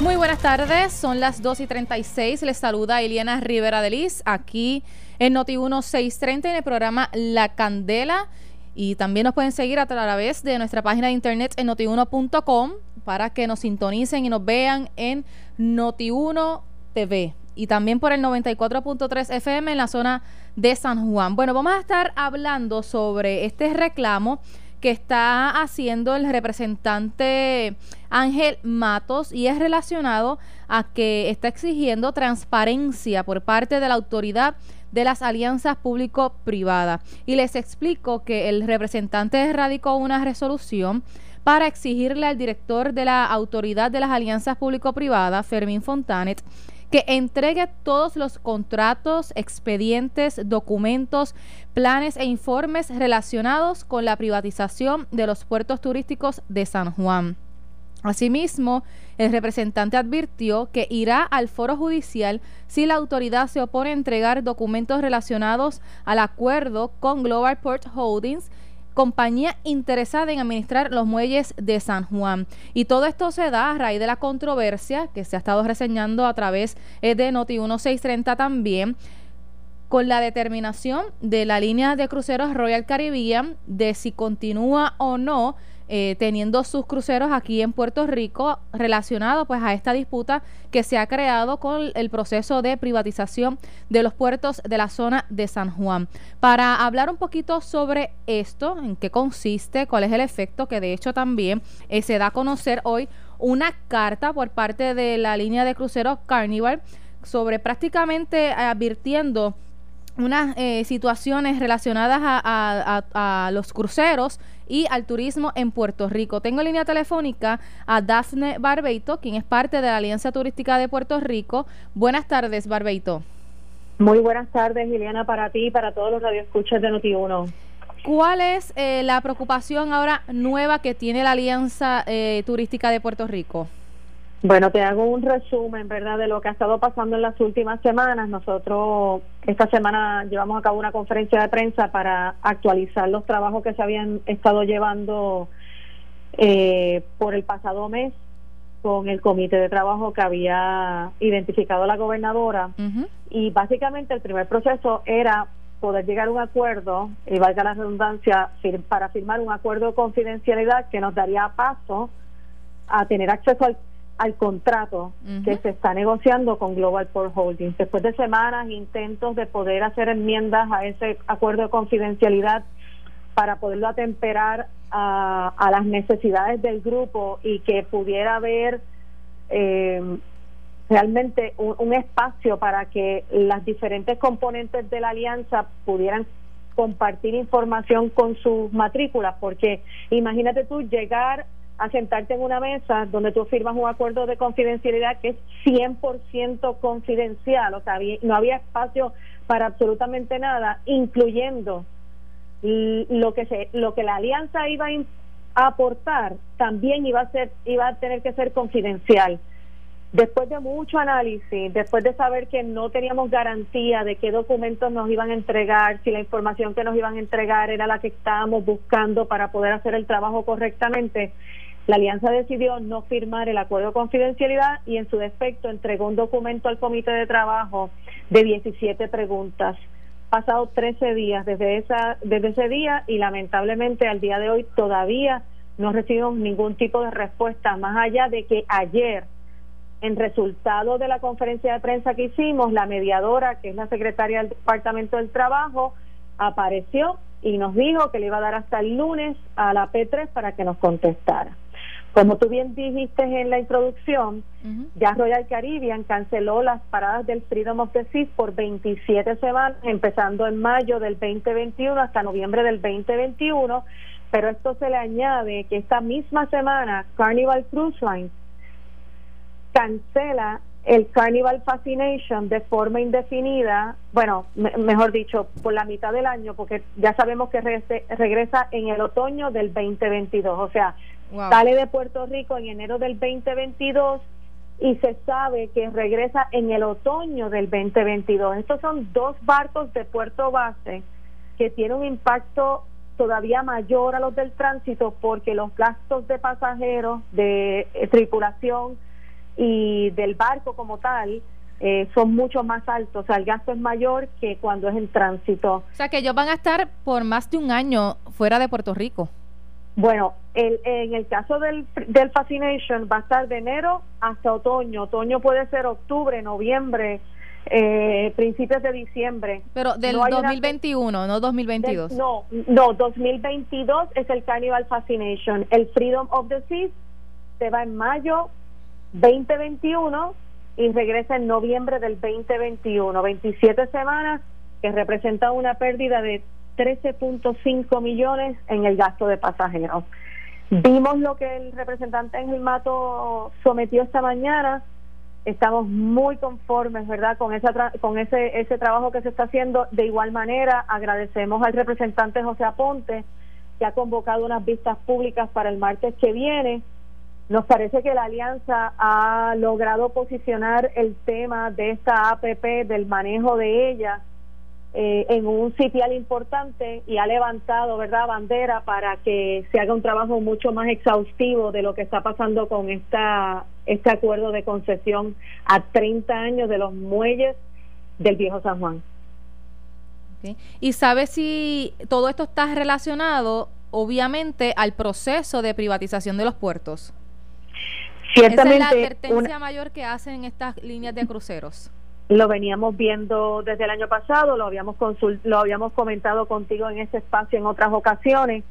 Muy buenas tardes, son las 2 y 36. Les saluda Eliana Rivera de Liz aquí en Noti 1630 en el programa La Candela. Y también nos pueden seguir a través de nuestra página de internet en notiuno.com para que nos sintonicen y nos vean en Noti1 TV y también por el 94.3 FM en la zona de San Juan. Bueno, vamos a estar hablando sobre este reclamo que está haciendo el representante Ángel Matos y es relacionado a que está exigiendo transparencia por parte de la autoridad de las alianzas público-privadas. Y les explico que el representante radicó una resolución para exigirle al director de la Autoridad de las Alianzas Público-Privadas, Fermín Fontanet, que entregue todos los contratos, expedientes, documentos, planes e informes relacionados con la privatización de los puertos turísticos de San Juan. Asimismo, el representante advirtió que irá al foro judicial si la autoridad se opone a entregar documentos relacionados al acuerdo con Global Port Holdings compañía interesada en administrar los muelles de San Juan. Y todo esto se da a raíz de la controversia que se ha estado reseñando a través eh, de Noti 1630 también con la determinación de la línea de cruceros Royal Caribbean de si continúa o no eh, teniendo sus cruceros aquí en Puerto Rico relacionado pues a esta disputa que se ha creado con el proceso de privatización de los puertos de la zona de San Juan. Para hablar un poquito sobre esto, en qué consiste, cuál es el efecto, que de hecho también eh, se da a conocer hoy una carta por parte de la línea de cruceros Carnival sobre prácticamente advirtiendo unas eh, situaciones relacionadas a, los cruceros y al turismo en Puerto Rico. Tengo en línea telefónica a Dafne Barbeito, quien es parte de la Alianza Turística de Puerto Rico. Buenas tardes, Barbeito. Muy buenas tardes, Liliana, para ti y para todos los radioescuchas de Noti1. ¿Cuál es eh, la preocupación ahora nueva que tiene la Alianza eh, Turística de Puerto Rico? Bueno, te hago un resumen, ¿verdad?, de lo que ha estado pasando en las últimas semanas. Nosotros esta semana llevamos a cabo una conferencia de prensa para actualizar los trabajos que se habían estado llevando eh, por el pasado mes con el comité de trabajo que había identificado la gobernadora. Y básicamente el primer proceso era poder llegar a un acuerdo, y valga la redundancia, para firmar un acuerdo de confidencialidad que nos daría paso a tener acceso al al contrato que se está negociando con Global Port Holdings. Después de semanas, intentos de poder hacer enmiendas a ese acuerdo de confidencialidad para poderlo atemperar a, a las necesidades del grupo y que pudiera haber eh, realmente un, un espacio para que las diferentes componentes de la alianza pudieran compartir información con sus matrículas, porque imagínate tú llegar a sentarte en una mesa donde tú firmas un acuerdo de confidencialidad que es 100% confidencial, o sea, no había espacio para absolutamente nada, incluyendo lo que se, lo que la alianza iba a aportar también iba a ser iba a tener que ser confidencial. Después de mucho análisis, después de saber que no teníamos garantía de qué documentos nos iban a entregar, si la información que nos iban a entregar era la que estábamos buscando para poder hacer el trabajo correctamente, la alianza decidió no firmar el acuerdo de confidencialidad y en su defecto entregó un documento al comité de trabajo de 17 preguntas. Pasado 13 días desde, esa, desde ese día y lamentablemente al día de hoy todavía no recibimos ningún tipo de respuesta, más allá de que ayer, en resultado de la conferencia de prensa que hicimos, la mediadora, que es la secretaria del Departamento del Trabajo, apareció y nos dijo que le iba a dar hasta el lunes a la P3 para que nos contestara. Como tú bien dijiste en la introducción, ya Royal Caribbean canceló las paradas del Freedom of the Seas por 27 semanas, empezando en mayo del 2021 hasta noviembre del 2021, pero esto se le añade que esta misma semana Carnival Cruise Line cancela el Carnival Fascination de forma indefinida, bueno, mejor dicho, por la mitad del año, porque ya sabemos que regresa en el otoño del 2022, o sea, Sale de Puerto Rico en enero del 2022 y se sabe que regresa en el otoño del 2022. Estos son dos barcos de puerto base que tienen un impacto todavía mayor a los del tránsito porque los gastos de pasajeros, de eh, tripulación, y del barco como tal eh, son mucho más altos. O sea, el gasto es mayor que cuando es en tránsito. O sea, que ellos van a estar por más de un año fuera de Puerto Rico. Bueno, el, en el caso del, del Fascination va a estar de enero hasta otoño. Otoño puede ser octubre, noviembre, eh, principios de diciembre. Pero del 2021, no 2022. no, no, 2022 es el Carnival Fascination. El Freedom of the Seas se va en mayo 2021 y regresa en noviembre del 2021. 27 semanas que representa una pérdida de 13.5 millones en el gasto de pasajeros. Vimos lo que el representante Ángel Mato sometió esta mañana estamos muy conformes, ¿verdad?, con esa con ese ese trabajo que se está haciendo. De igual manera, agradecemos al representante José Aponte que ha convocado unas vistas públicas para el martes que viene. Nos parece que la alianza ha logrado posicionar el tema de esta APP, del manejo de ella, eh, en un sitial importante y ha levantado, ¿verdad?, bandera para que se haga un trabajo mucho más exhaustivo de lo que está pasando con esta este acuerdo de concesión a 30 años de los muelles del Viejo San Juan. ¿Y sabe si todo esto está relacionado, obviamente, al proceso de privatización de los puertos? Ciertamente. Esa es la advertencia mayor que hacen estas líneas de cruceros lo veníamos viendo desde el año pasado, lo habíamos lo habíamos comentado contigo en ese espacio en otras ocasiones.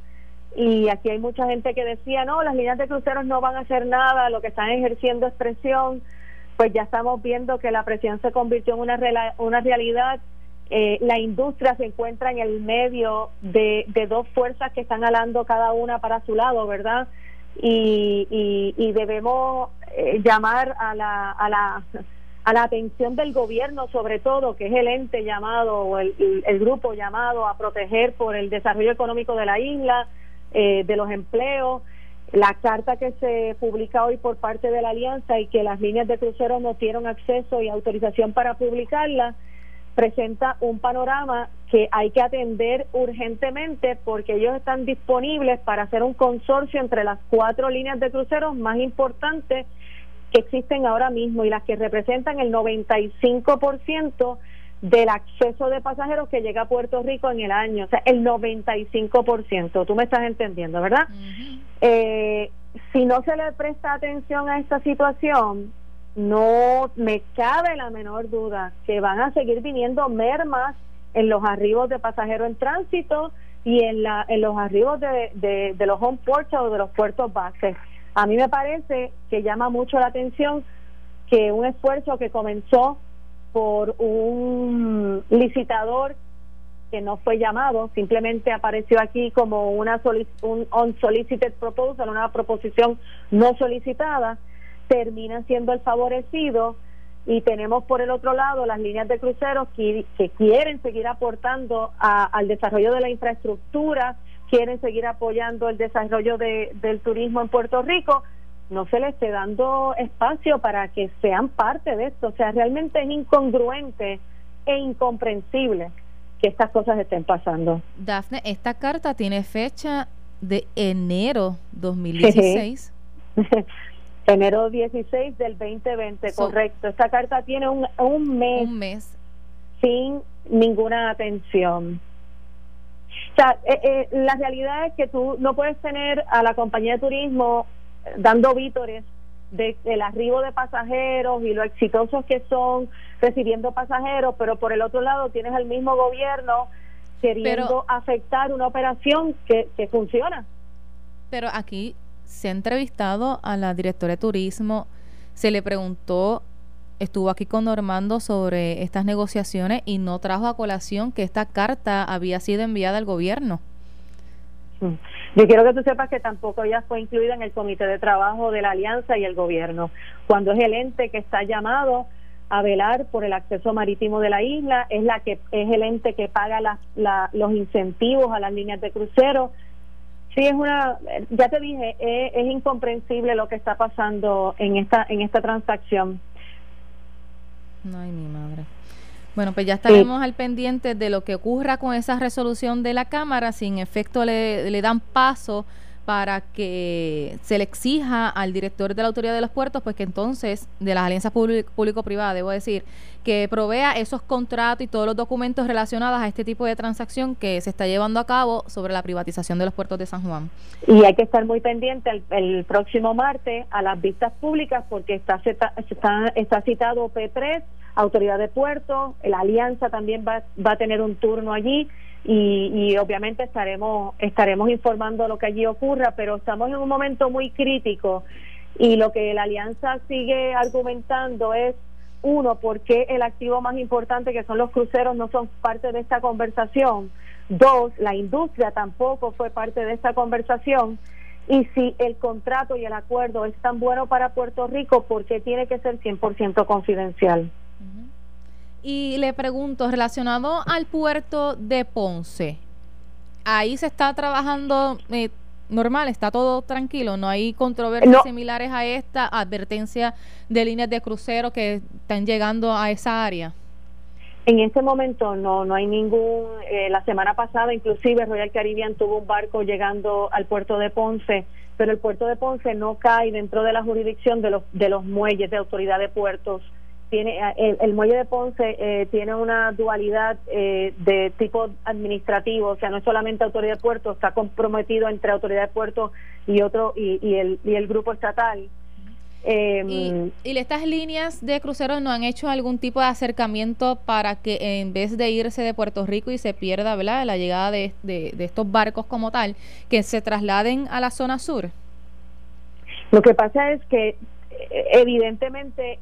Y aquí hay mucha gente que decía, no, las líneas de cruceros no van a hacer nada, lo que están ejerciendo es presión, pues ya estamos viendo que la presión se convirtió en una, una realidad, eh, la industria se encuentra en el medio de, de dos fuerzas que están alando cada una para su lado, ¿verdad? Y, y, y debemos eh, llamar a la, a la a la atención del gobierno, sobre todo, que es el ente llamado o el, grupo llamado a proteger por el desarrollo económico de la isla, eh, de los empleos. La carta que se publica hoy por parte de la Alianza y que las líneas de crucero no tienen acceso y autorización para publicarla, presenta un panorama que hay que atender urgentemente porque ellos están disponibles para hacer un consorcio entre las cuatro líneas de cruceros más importantes que existen ahora mismo y las que representan el 95% del acceso de pasajeros que llega a Puerto Rico en el año, o sea, el 95%, tú me estás entendiendo, ¿verdad? eh, si no se le presta atención a esta situación, no me cabe la menor duda que van a seguir viniendo mermas en los arribos de pasajeros en tránsito y en, la, en los arribos de, de, de los home ports o de los puertos bases. A mí me parece que llama mucho la atención que un esfuerzo que comenzó por un licitador que no fue llamado, simplemente apareció aquí como una un unsolicited proposal, una proposición no solicitada, termina siendo el favorecido y tenemos por el otro lado las líneas de cruceros que, que quieren seguir aportando al desarrollo de la infraestructura quieren seguir apoyando el desarrollo de, del turismo en Puerto Rico, no se les esté dando espacio para que sean parte de esto. O sea, realmente es incongruente e incomprensible que estas cosas estén pasando. Dafne, esta carta tiene fecha de enero 2016. enero 16 del 2020, correcto. Esta carta tiene un, un mes. Un mes. Sin ninguna atención. O sea, eh, eh, la realidad es que tú no puedes tener a la compañía de turismo eh, dando vítores de, del arribo de pasajeros y lo exitosos que son recibiendo pasajeros, pero por el otro lado tienes al mismo gobierno queriendo afectar una operación que, que funciona. Pero aquí se ha entrevistado a la directora de turismo, se le preguntó estuvo aquí con Normando sobre estas negociaciones y no trajo a colación que esta carta había sido enviada al gobierno. Yo quiero que tú sepas que tampoco ella fue incluida en el comité de trabajo de la alianza y el gobierno, cuando es el ente que está llamado a velar por el acceso marítimo de la isla, es la que es el ente que paga los incentivos a las líneas de crucero. Sí, es una, ya te dije, es, es incomprensible lo que está pasando en esta en esta transacción. No hay mi madre. Bueno, pues ya estaremos al pendiente de lo que ocurra con esa resolución de la Cámara. Si en efecto le, le dan paso para que se le exija al director de la Autoridad de los Puertos, pues que entonces, de las alianzas público-privadas, debo decir, que provea esos contratos y todos los documentos relacionados a este tipo de transacción que se está llevando a cabo sobre la privatización de los puertos de San Juan. Y hay que estar muy pendiente el, próximo martes a las vistas públicas porque está, está, está citado P3, Autoridad de Puertos, la Alianza también va, va a tener un turno allí y, y, obviamente estaremos estaremos informando lo que allí ocurra, pero estamos en un momento muy crítico y lo que la alianza sigue argumentando es uno, por qué el activo más importante que son los cruceros no son parte de esta conversación. Dos, la industria tampoco fue parte de esta conversación. Y si el contrato y el acuerdo es tan bueno para Puerto Rico, ¿por qué tiene que ser 100% confidencial? Y le pregunto, relacionado al puerto de Ponce, ahí se está trabajando eh, normal, está todo tranquilo, no hay controversias similares a esta advertencia de líneas de crucero que están llegando a esa área. En este momento no, no hay ningún. Eh, la semana pasada, inclusive Royal Caribbean tuvo un barco llegando al puerto de Ponce, pero el puerto de Ponce no cae dentro de la jurisdicción de los de los muelles de autoridad de puertos tiene eh, el, muelle de Ponce eh, tiene una dualidad eh, de tipo administrativo, o sea, no es solamente autoridad de puerto, está comprometido entre autoridad de puerto y otro y, y el y el grupo estatal. Em, ¿Y, estas líneas de cruceros no han hecho algún tipo de acercamiento para que en vez de irse de Puerto Rico y se pierda ¿verdad? la llegada de, de estos barcos como tal, que se trasladen a la zona sur? Lo que pasa es que evidentemente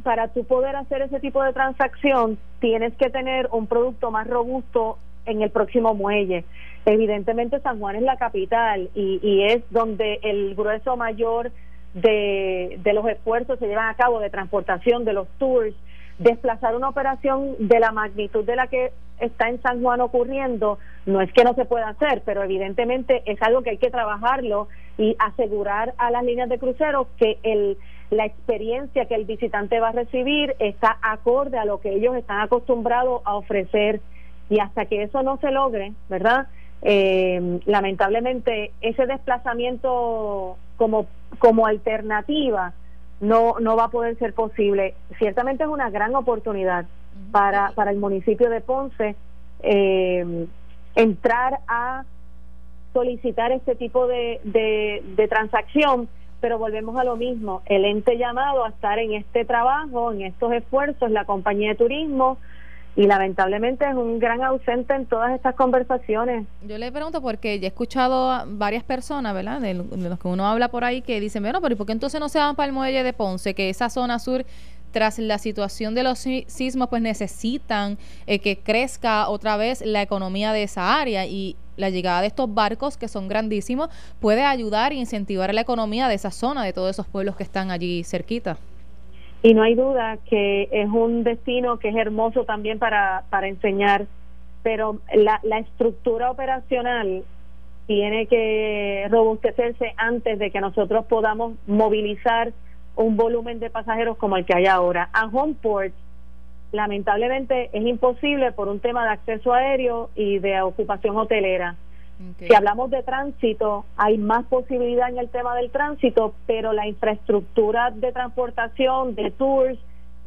para tú poder hacer ese tipo de transacción, tienes que tener un producto más robusto en el próximo muelle. Evidentemente San Juan es la capital y, y es donde el grueso mayor de, de los esfuerzos se llevan a cabo de transportación de los tours. Desplazar una operación de la magnitud de la que está en San Juan ocurriendo, no es que no se pueda hacer, pero evidentemente es algo que hay que trabajarlo y asegurar a las líneas de cruceros que el la experiencia que el visitante va a recibir está acorde a lo que ellos están acostumbrados a ofrecer y hasta que eso no se logre, ¿verdad? Eh, lamentablemente ese desplazamiento como como alternativa no no va a poder ser posible. Ciertamente es una gran oportunidad para para el municipio de Ponce eh, entrar a solicitar este tipo de, de, de transacción pero volvemos a lo mismo, el ente llamado a estar en este trabajo, en estos esfuerzos, la compañía de turismo, y lamentablemente es un gran ausente en todas estas conversaciones. Yo le pregunto porque ya he escuchado varias personas, ¿verdad? De, los que uno habla por ahí que dicen, bueno, pero ¿y por qué entonces no se van para el muelle de Ponce? Que esa zona sur tras la situación de los sismos, pues necesitan eh, que crezca otra vez la economía de esa área y la llegada de estos barcos que son grandísimos puede ayudar e incentivar la economía de esa zona, de todos esos pueblos que están allí cerquita. Y no hay duda que es un destino que es hermoso también para, para enseñar, pero la, la estructura operacional tiene que robustecerse antes de que nosotros podamos movilizar un volumen de pasajeros como el que hay ahora. A Homeport lamentablemente es imposible por un tema de acceso aéreo y de ocupación hotelera. Si hablamos de tránsito, hay más posibilidad en el tema del tránsito, pero la infraestructura de transportación, de tours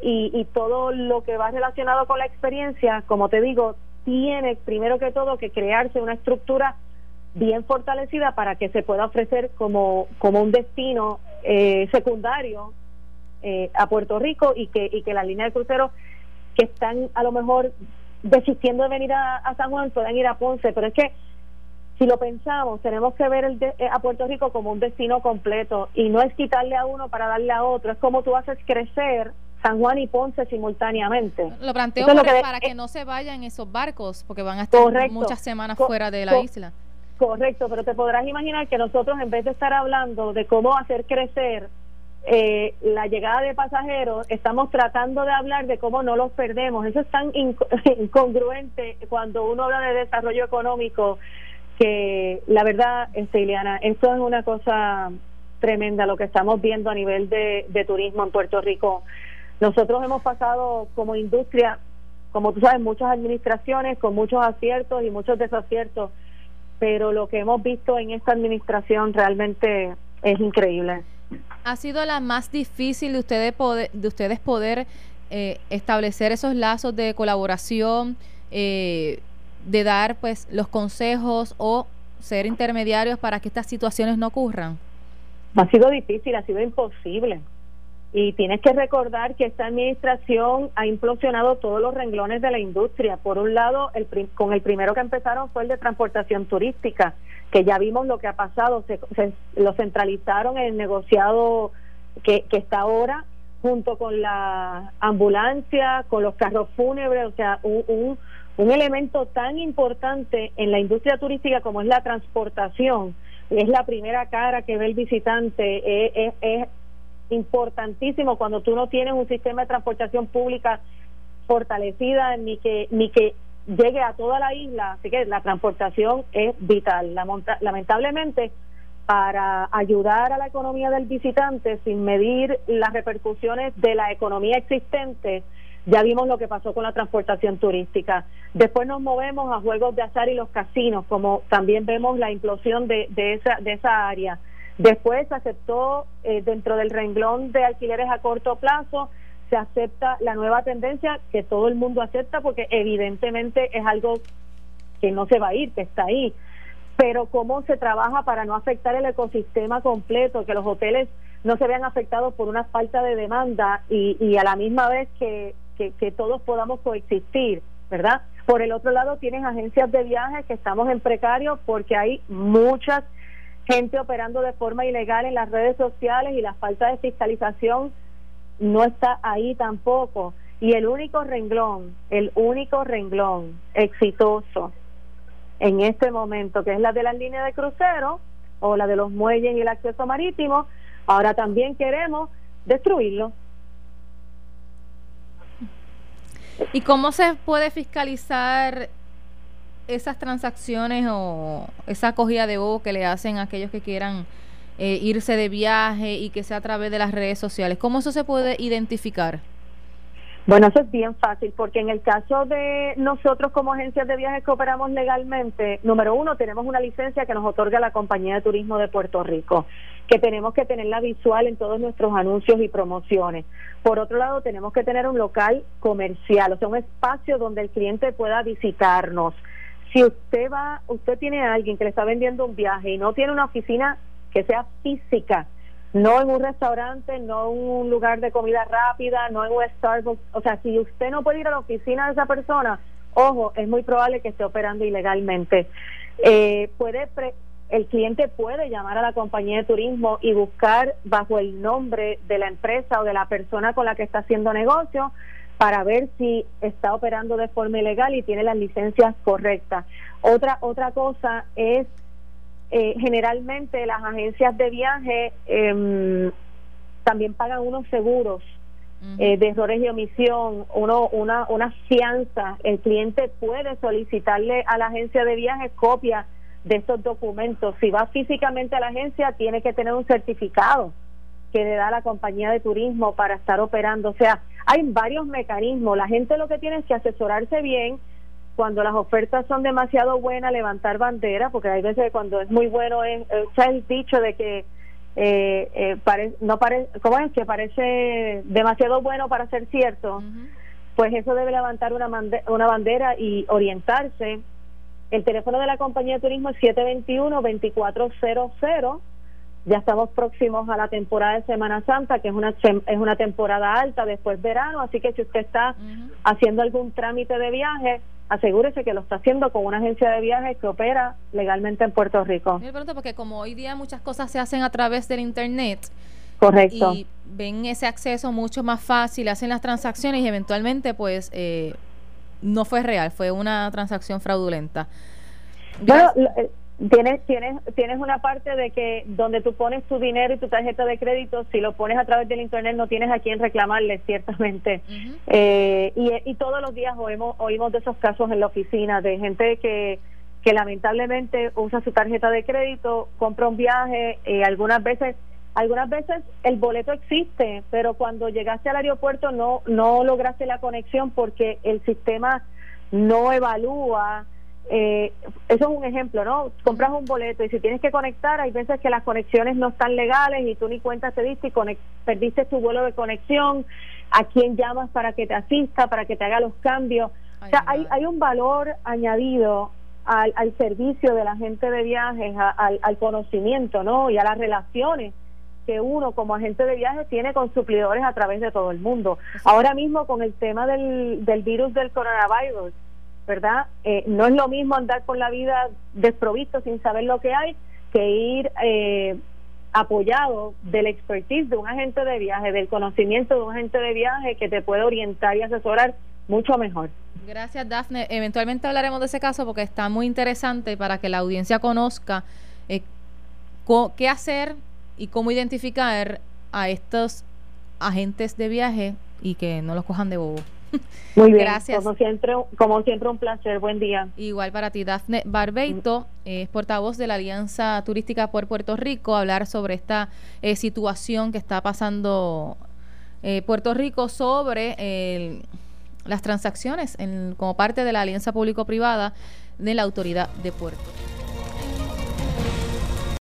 y, y todo lo que va relacionado con la experiencia, como te digo, tiene primero que todo que crearse una estructura bien fortalecida para que se pueda ofrecer como, como un destino eh, secundario eh, a Puerto Rico y que, y que la línea de crucero que están a lo mejor desistiendo de venir a, San Juan puedan ir a Ponce, pero es que si lo pensamos, tenemos que ver el eh, a Puerto Rico como un destino completo y no es quitarle a uno para darle a otro, es como tú haces crecer San Juan y Ponce simultáneamente. Lo planteo para, que, no se vayan esos barcos, porque van a estar muchas semanas fuera de la isla. Correcto, pero te podrás imaginar que nosotros en vez de estar hablando de cómo hacer crecer eh, la llegada de pasajeros, estamos tratando de hablar de cómo no los perdemos. Eso es tan incongruente cuando uno habla de desarrollo económico que la verdad, este, Ileana, esto es una cosa tremenda lo que estamos viendo a nivel de, de turismo en Puerto Rico. Nosotros hemos pasado como industria, como tú sabes, muchas administraciones con muchos aciertos y muchos desaciertos pero lo que hemos visto en esta administración realmente es increíble. Ha sido la más difícil de ustedes poder, de ustedes poder eh, establecer esos lazos de colaboración, eh, de dar pues los consejos o ser intermediarios para que estas situaciones no ocurran. Ha sido difícil, ha sido imposible. Y tienes que recordar que esta administración ha implosionado todos los renglones de la industria. Por un lado, el, con el primero que empezaron fue el de transportación turística, que ya vimos lo que ha pasado, se, lo centralizaron en el negociado que, que está ahora, junto con la ambulancia, con los carros fúnebres, o sea, un, un, elemento tan importante en la industria turística como es la transportación, es la primera cara que ve el visitante, es importantísimo cuando tú no tienes un sistema de transportación pública fortalecida ni que ni que llegue a toda la isla, así que la transportación es vital. lamentablemente, para ayudar a la economía del visitante sin medir las repercusiones de la economía existente, ya vimos lo que pasó con la transportación turística. Después nos movemos a juegos de azar y los casinos, como también vemos la implosión de, de, esa, de esa área. Después se aceptó eh, dentro del renglón de alquileres a corto plazo, se acepta la nueva tendencia que todo el mundo acepta porque evidentemente es algo que no se va a ir, que está ahí. Pero cómo se trabaja para no afectar el ecosistema completo, que los hoteles no se vean afectados por una falta de demanda y, y a la misma vez que, que, que todos podamos coexistir, ¿verdad? Por el otro lado, tienen agencias de viajes que estamos en precario porque hay muchas gente operando de forma ilegal en las redes sociales y la falta de fiscalización no está ahí tampoco. Y el único renglón, el único renglón exitoso en este momento, que es la de las líneas de crucero o la de los muelles y el acceso marítimo, ahora también queremos destruirlo. ¿Y cómo se puede fiscalizar esas transacciones o esa acogida de voz que le hacen a aquellos que quieran eh, irse de viaje y que sea a través de las redes sociales? ¿Cómo eso se puede identificar? Bueno, eso es bien fácil, porque en el caso de nosotros como agencias de viajes que operamos legalmente, número uno, tenemos una licencia que nos otorga la Compañía de Turismo de Puerto Rico, que tenemos que tenerla visual en todos nuestros anuncios y promociones. Por otro lado, tenemos que tener un local comercial, o sea, un espacio donde el cliente pueda visitarnos si usted va, usted tiene a alguien que le está vendiendo un viaje y no tiene una oficina que sea física, no en un restaurante, no en un lugar de comida rápida, no en un Starbucks, o sea, si usted no puede ir a la oficina de esa persona, ojo, es muy probable que esté operando ilegalmente. Eh, puede el cliente puede llamar a la compañía de turismo y buscar bajo el nombre de la empresa o de la persona con la que está haciendo negocio para ver si está operando de forma ilegal y tiene las licencias correctas. Otra otra cosa es eh, generalmente las agencias de viaje em, también pagan unos seguros eh, de errores y omisión, uno, una, una fianza. El cliente puede solicitarle a la agencia de viaje copia de estos documentos. Si va físicamente a la agencia, tiene que tener un certificado que le da la compañía de turismo para estar operando. O sea, hay varios mecanismos. La gente lo que tiene es que asesorarse bien cuando las ofertas son demasiado buenas, levantar bandera, porque hay veces cuando es muy bueno, es, el dicho de que eh, eh no pare, ¿cómo es? Que parece demasiado bueno para ser cierto. Pues eso debe levantar una, una bandera y orientarse. El teléfono de la compañía de turismo es 721-2400 ya estamos próximos a la temporada de Semana Santa, que es una es una temporada alta después verano, así que si usted está haciendo algún trámite de viaje, asegúrese que lo está haciendo con una agencia de viajes que opera legalmente en Puerto Rico. Me pregunto porque como hoy día muchas cosas se hacen a través del internet. Correcto. Y ven ese acceso mucho más fácil, hacen las transacciones y eventualmente pues eh, no fue real, fue una transacción fraudulenta. Bueno, Tienes, tienes, tienes una parte de que donde tú pones tu dinero y tu tarjeta de crédito, si lo pones a través del Internet no tienes a quién reclamarle, ciertamente. eh, y, y todos los días oímos, oímos de esos casos en la oficina, de gente que, que lamentablemente usa su tarjeta de crédito, compra un viaje, y eh, algunas veces algunas veces el boleto existe, pero cuando llegaste al aeropuerto no no lograste la conexión porque el sistema no evalúa eh, eso es un ejemplo, ¿no? Compras un boleto y si tienes que conectar, hay veces que las conexiones no están legales y tú ni cuenta te diste y perdiste tu vuelo de conexión, a quién llamas para que te asista, para que te haga los cambios. o sea, hay, hay un valor añadido al, al servicio de la gente de viajes, al, al conocimiento, ¿no? Y a las relaciones que uno como agente de viajes tiene con suplidores a través de todo el mundo. Ahora mismo con el tema del, del virus del coronavirus, ¿verdad? Eh, no es lo mismo andar por la vida desprovisto sin saber lo que hay que ir eh, apoyado del expertise de un agente de viaje, del conocimiento de un agente de viaje que te puede orientar y asesorar mucho mejor. Gracias, Dafne. Eventualmente hablaremos de ese caso porque está muy interesante para que la audiencia conozca eh, qué hacer y cómo identificar a estos agentes de viaje y que no los cojan de bobo. Muy bien, gracias. Como siempre, como siempre un placer. Buen día. Igual para ti, Dafne Barbeito, es portavoz de la Alianza Turística por Puerto Rico, hablar sobre esta eh, situación que está pasando eh, Puerto Rico sobre las transacciones en, como parte de la Alianza Público-Privada de la Autoridad de Puerto